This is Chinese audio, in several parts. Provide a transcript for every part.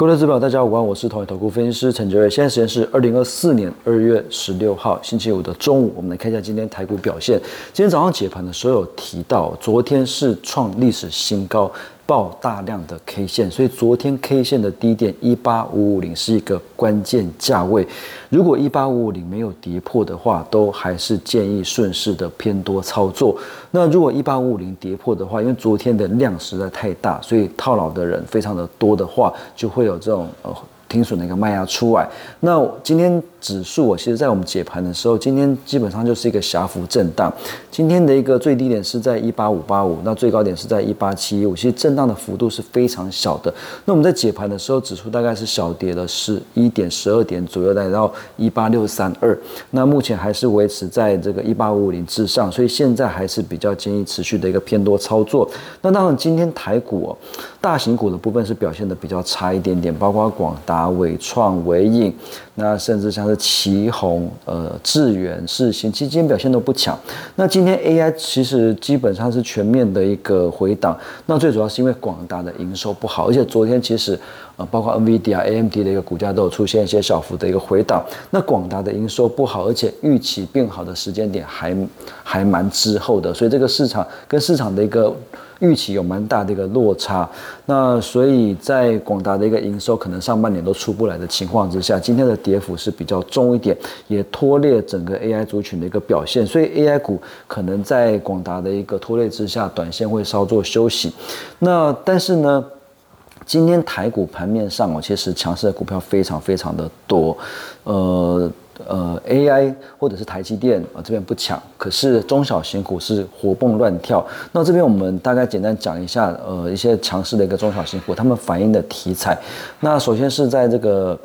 各位投资者，大家好，我是同一投顾分析师陈杰瑞。现在时间是二零二四年二月十六号星期五的中午，我们来看一下今天台股表现。今天早上解盘的时候有提到，昨天是创历史新高。爆大量的 K 线，所以昨天 K 线的低点一八五五零是一个关键价位。如果一八五五零没有跌破的话，都还是建议顺势的偏多操作。那如果一八五五零跌破的话，因为昨天的量实在太大，所以套牢的人非常的多的话，就会有这种呃。停损的一个卖压出来，那今天指数我其实在我们解盘的时候，今天基本上就是一个狭幅震荡。今天的一个最低点是在一八五八五，那最高点是在一八七一五，其实震荡的幅度是非常小的。那我们在解盘的时候，指数大概是小跌了是一点十二点左右，来到一八六三二。那目前还是维持在这个一八五五零之上，所以现在还是比较建议持续的一个偏多操作。那当然，今天台股哦大型股的部分是表现的比较差一点点，包括广达。啊，伟创、伟影，那甚至像是旗宏、呃，智源、世新，其实今天表现都不强。那今天 AI 其实基本上是全面的一个回档，那最主要是因为广大的营收不好，而且昨天其实呃，包括 NVIDIA、AMD 的一个股价都有出现一些小幅的一个回档。那广大的营收不好，而且预期变好的时间点还还蛮滞后的，所以这个市场跟市场的一个。预期有蛮大的一个落差，那所以在广达的一个营收可能上半年都出不来的情况之下，今天的跌幅是比较重一点，也拖累整个 AI 族群的一个表现，所以 AI 股可能在广达的一个拖累之下，短线会稍作休息。那但是呢，今天台股盘面上哦，其实强势的股票非常非常的多，呃。呃，AI 或者是台积电啊，这边不抢，可是中小型股是活蹦乱跳。那这边我们大概简单讲一下，呃，一些强势的一个中小型股，他们反映的题材。那首先是在这个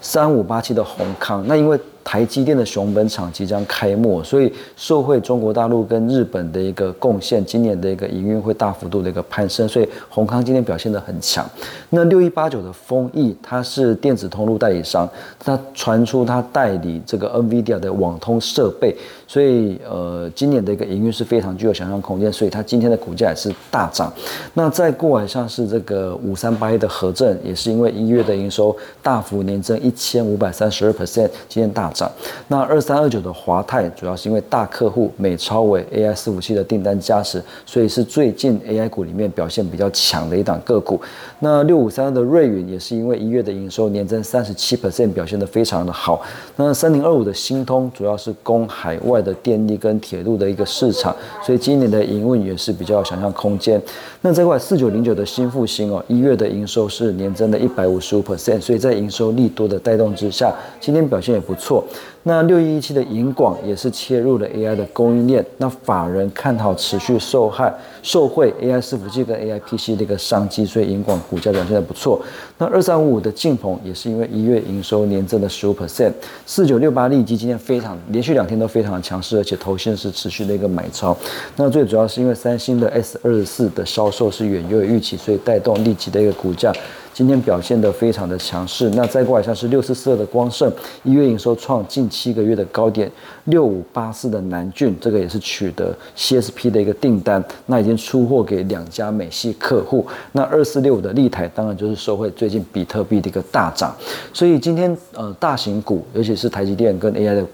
三五八七的宏康，那因为。台积电的熊本厂即将开幕，所以受惠中国大陆跟日本的一个贡献，今年的一个营运会大幅度的一个攀升，所以宏康今天表现的很强。那六一八九的丰益，它是电子通路代理商，它传出它代理这个 NVIDIA 的网通设备，所以呃，今年的一个营运是非常具有想象空间，所以它今天的股价也是大涨。那再过来像是这个五三八一的合正，也是因为一月的营收大幅年增一千五百三十二 percent，今天大。涨，那二三二九的华泰主要是因为大客户美超伟 AI 伺服器的订单加持，所以是最近 AI 股里面表现比较强的一档个股。那六五三的瑞云也是因为一月的营收年增三十七 percent，表现的非常的好。那三零二五的新通主要是供海外的电力跟铁路的一个市场，所以今年的营运也是比较有想象空间。那这块四九零九的新复兴哦，一月的营收是年增的一百五十五 percent，所以在营收利多的带动之下，今天表现也不错。那六一一七的银广也是切入了 AI 的供应链，那法人看好持续受害受惠 AI 伺服器跟 AI PC 的一个商机，所以银广股价表现的不错。那二三五五的晋鹏也是因为一月营收年增的十五 percent，四九六八利基今天非常连续两天都非常强势，而且头线是持续的一个买超。那最主要是因为三星的 S 二十四的销售是远优于预期，所以带动利基的一个股价。今天表现的非常的强势，那再过来像是六四四的光盛，一月营收创近七个月的高点，六五八四的南俊，这个也是取得 CSP 的一个订单，那已经出货给两家美系客户。那二四六的立台，当然就是受惠最近比特币的一个大涨，所以今天呃大型股，尤其是台积电跟 AI 的。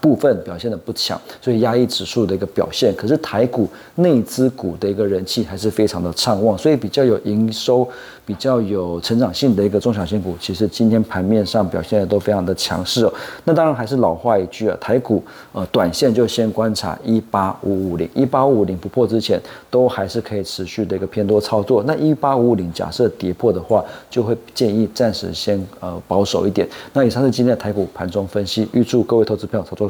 部分表现的不强，所以压抑指数的一个表现。可是台股内资股的一个人气还是非常的畅旺，所以比较有营收、比较有成长性的一个中小型股，其实今天盘面上表现的都非常的强势哦。那当然还是老话一句啊，台股呃短线就先观察一八五五零，一八五五零不破之前，都还是可以持续的一个偏多操作。那一八五五零假设跌破的话，就会建议暂时先呃保守一点。那以上是今天的台股盘中分析，预祝各位投资朋友操作。